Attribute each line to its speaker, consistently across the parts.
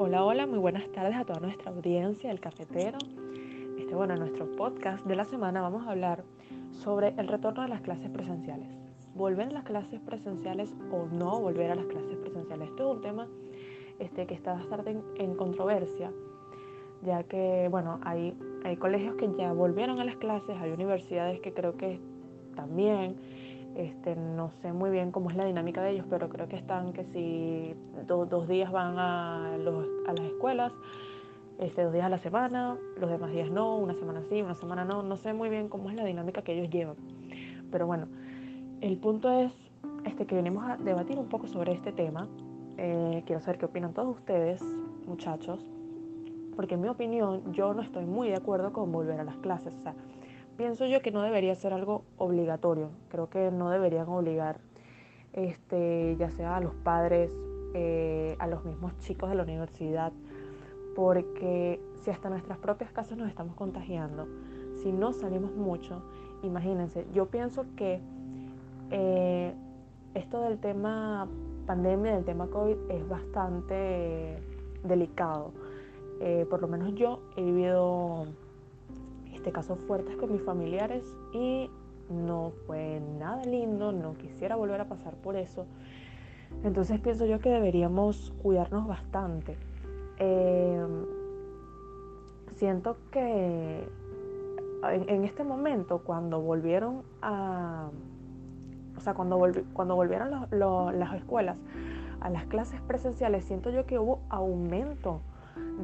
Speaker 1: Hola, hola, muy buenas tardes a toda nuestra audiencia del cafetero. Este, bueno, en nuestro podcast de la semana vamos a hablar sobre el retorno de las clases presenciales. ¿Volver a las clases presenciales o no volver a las clases presenciales? Esto es un tema este, que está bastante en, en controversia, ya que, bueno, hay, hay colegios que ya volvieron a las clases, hay universidades que creo que también este, no sé muy bien cómo es la dinámica de ellos, pero creo que están que si dos días van a, las escuelas, este, dos días a la semana, los demás días no, una semana sí, una semana no, no sé muy bien cómo es la dinámica que ellos llevan. Pero bueno, el punto es este, que venimos a debatir un poco sobre este tema. Eh, quiero saber qué opinan todos ustedes, muchachos, porque en mi opinión yo no estoy muy de acuerdo con volver a las clases. O sea, pienso yo que no debería ser algo obligatorio. Creo que no deberían obligar, este, ya sea a los padres, eh, a los mismos chicos de la universidad, porque si hasta nuestras propias casas nos estamos contagiando, si no salimos mucho, imagínense, yo pienso que eh, esto del tema pandemia, del tema COVID, es bastante delicado. Eh, por lo menos yo he vivido este casos fuertes con mis familiares y no fue nada lindo, no quisiera volver a pasar por eso. Entonces pienso yo que deberíamos cuidarnos bastante. Em, siento que en, este momento, cuando volvieron a, o sea, cuando, cuando volvieron las escuelas a las clases presenciales, siento yo que hubo aumento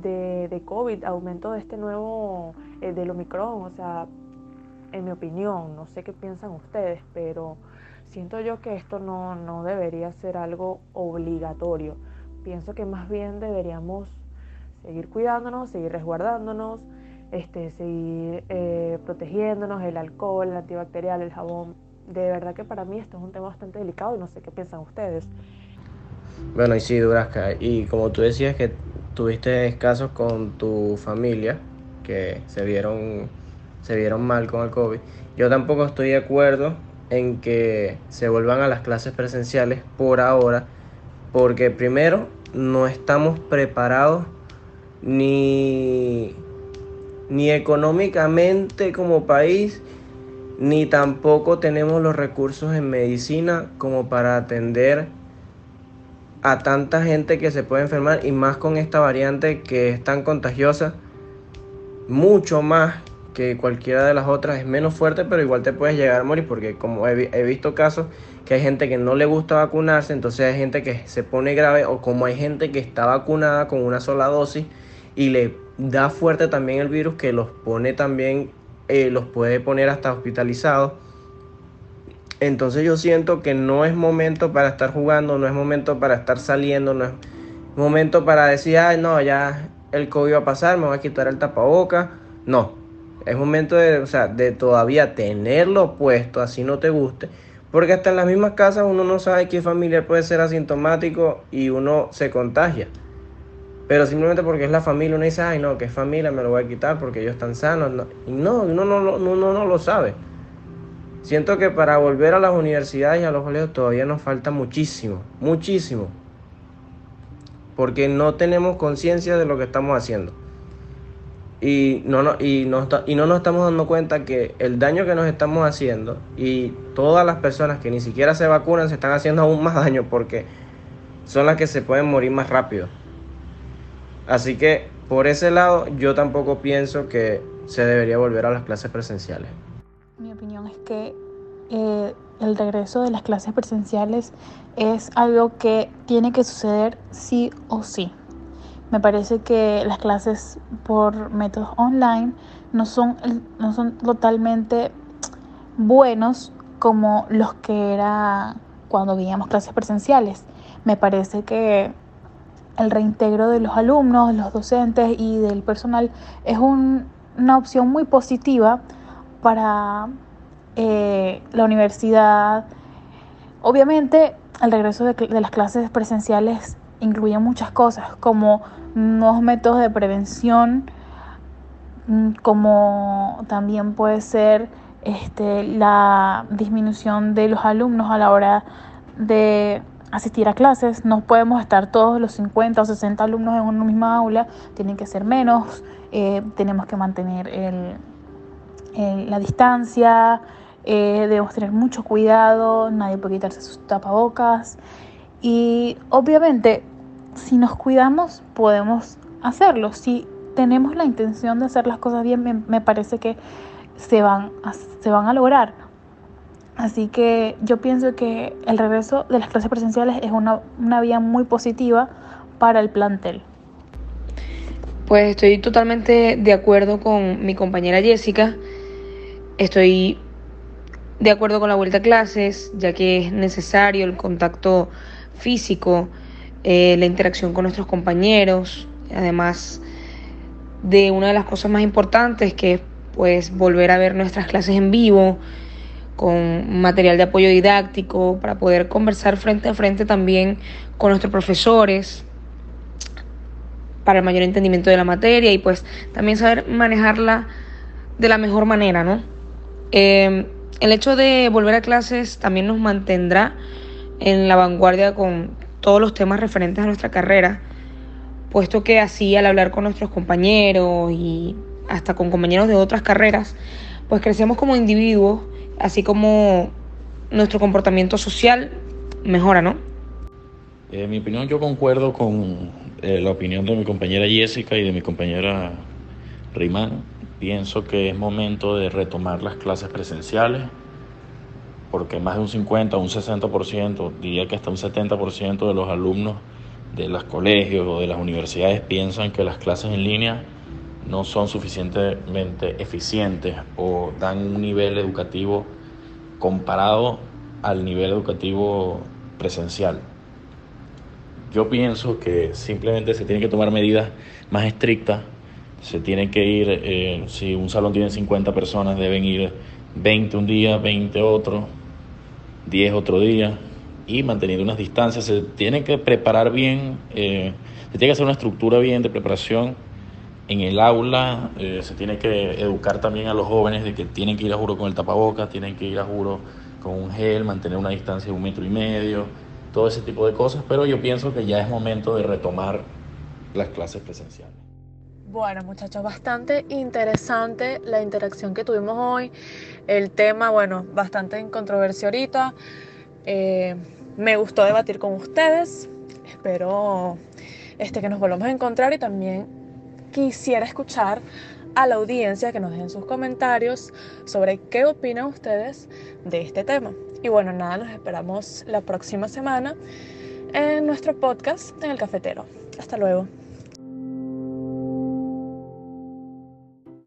Speaker 1: de, de COVID, aumento de este nuevo, eh, del Omicron, o sea, en mi opinión, no sé qué piensan ustedes, pero siento yo que esto no, no debería ser algo obligatorio. Pienso que más bien deberíamos seguir cuidándonos, seguir resguardándonos, este, seguir eh, protegiéndonos, el alcohol, el antibacterial, el jabón. De verdad que para mí esto es un tema bastante delicado y no sé qué piensan ustedes.
Speaker 2: Bueno, y sí, Durasca, y como tú decías que tuviste casos con tu familia que se vieron, se vieron mal con el COVID. Yo tampoco estoy de acuerdo en que se vuelvan a las clases presenciales por ahora, porque primero no estamos preparados ni, ni económicamente como país, ni tampoco tenemos los recursos en medicina como para atender a tanta gente que se puede enfermar y más con esta variante que es tan contagiosa, mucho más que cualquiera de las otras, es menos fuerte, pero igual te puedes llegar a morir porque como he, visto casos que hay gente que no le gusta vacunarse, entonces hay gente que se pone grave o como hay gente que está vacunada con una sola dosis y le da fuerte también el virus que los pone también, eh, los puede poner hasta hospitalizados entonces yo siento que no es momento para estar jugando, no es momento para estar saliendo, no es momento para decir, ay, no, ya el COVID va a pasar, me voy a quitar el tapaboca. No, es momento de, o sea, de todavía tenerlo puesto, así no te guste. Porque hasta en las mismas casas uno no sabe qué familiar puede ser asintomático y uno se contagia. Pero simplemente porque es la familia, uno dice, ay, no, que es familia, me lo voy a quitar porque ellos están sanos. Y no, uno no, no, no, no lo sabe. Siento que para volver a las universidades y a los colegios todavía nos falta muchísimo, muchísimo. Porque no tenemos conciencia de lo que estamos haciendo. Y no, no, y, no, y no nos estamos dando cuenta que el daño que nos estamos haciendo y todas las personas que ni siquiera se vacunan se están haciendo aún más daño porque son las que se pueden morir más rápido. Así que por ese lado yo tampoco pienso que se debería volver a las clases presenciales.
Speaker 3: Que eh, el regreso de las clases presenciales es algo que tiene que suceder sí o sí. Me parece que las clases por métodos online no son, no son totalmente buenos como los que era cuando veíamos clases presenciales. Me parece que el reintegro de los alumnos, los docentes y del personal es una opción muy positiva para eh, la universidad. Obviamente, el regreso de, las clases presenciales incluye muchas cosas, como nuevos métodos de prevención, mm, como también puede ser este, la disminución de los alumnos a la hora de asistir a clases, no podemos estar todos los 50 o 60 alumnos en una misma aula, tienen que ser menos, eh, tenemos que mantener la distancia, eh, debemos tener mucho cuidado, nadie puede quitarse sus tapabocas y obviamente si nos cuidamos podemos hacerlo, si tenemos la intención de hacer las cosas bien, me, parece que se van, se van a lograr. Así que yo pienso que el regreso de las clases presenciales es una, una vía muy positiva para el plantel.
Speaker 4: Pues estoy totalmente de acuerdo con mi compañera Jessica. Estoy de acuerdo con la vuelta a clases, ya que es necesario el contacto físico, eh, la interacción con nuestros compañeros, además de una de las cosas más importantes que es pues volver a ver nuestras clases en vivo, con material de apoyo didáctico, para poder conversar frente a frente también con nuestros profesores, para el mayor entendimiento de la materia y pues también saber manejarla de la mejor manera, ¿no? Eh, el hecho de volver a clases también nos mantendrá en la vanguardia con todos los temas referentes a nuestra carrera, puesto que así al hablar con nuestros compañeros y hasta con compañeros de otras carreras, pues crecemos como individuos así como nuestro comportamiento social mejora, ¿no?
Speaker 5: En mi opinión, yo concuerdo con eh, la opinión de mi compañera Jessica y de mi compañera Rimán. Pienso que es momento de retomar las clases presenciales, porque más de un 50 o un 60%, diría que hasta un 70% de los alumnos de los colegios o de las universidades piensan que las clases en línea no son suficientemente eficientes o dan un nivel educativo comparado al nivel educativo presencial. Yo pienso que simplemente se tienen que tomar medidas más estrictas, se tiene que ir, eh, si un salón tiene 50 personas, deben ir 20 un día, 20 otro, 10 otro día, y manteniendo unas distancias, se tiene que preparar bien, eh, se tiene que hacer una estructura bien de preparación en el aula eh, se tiene que educar también a los jóvenes de que tienen que ir a juro con el tapabocas, tienen que ir a juro con un gel, mantener una distancia de un metro y medio, todo ese tipo de cosas, pero yo pienso que ya es momento de retomar las clases presenciales.
Speaker 1: Bueno, muchachos, bastante interesante la interacción que tuvimos hoy. El tema, bueno, bastante en controversia ahorita. Eh, me gustó debatir con ustedes. Espero este, que nos volvamos a encontrar y también quisiera escuchar a la audiencia que nos dejen sus comentarios sobre qué opinan ustedes de este tema. Y bueno, nada, nos esperamos la próxima semana en nuestro podcast en el cafetero. Hasta luego.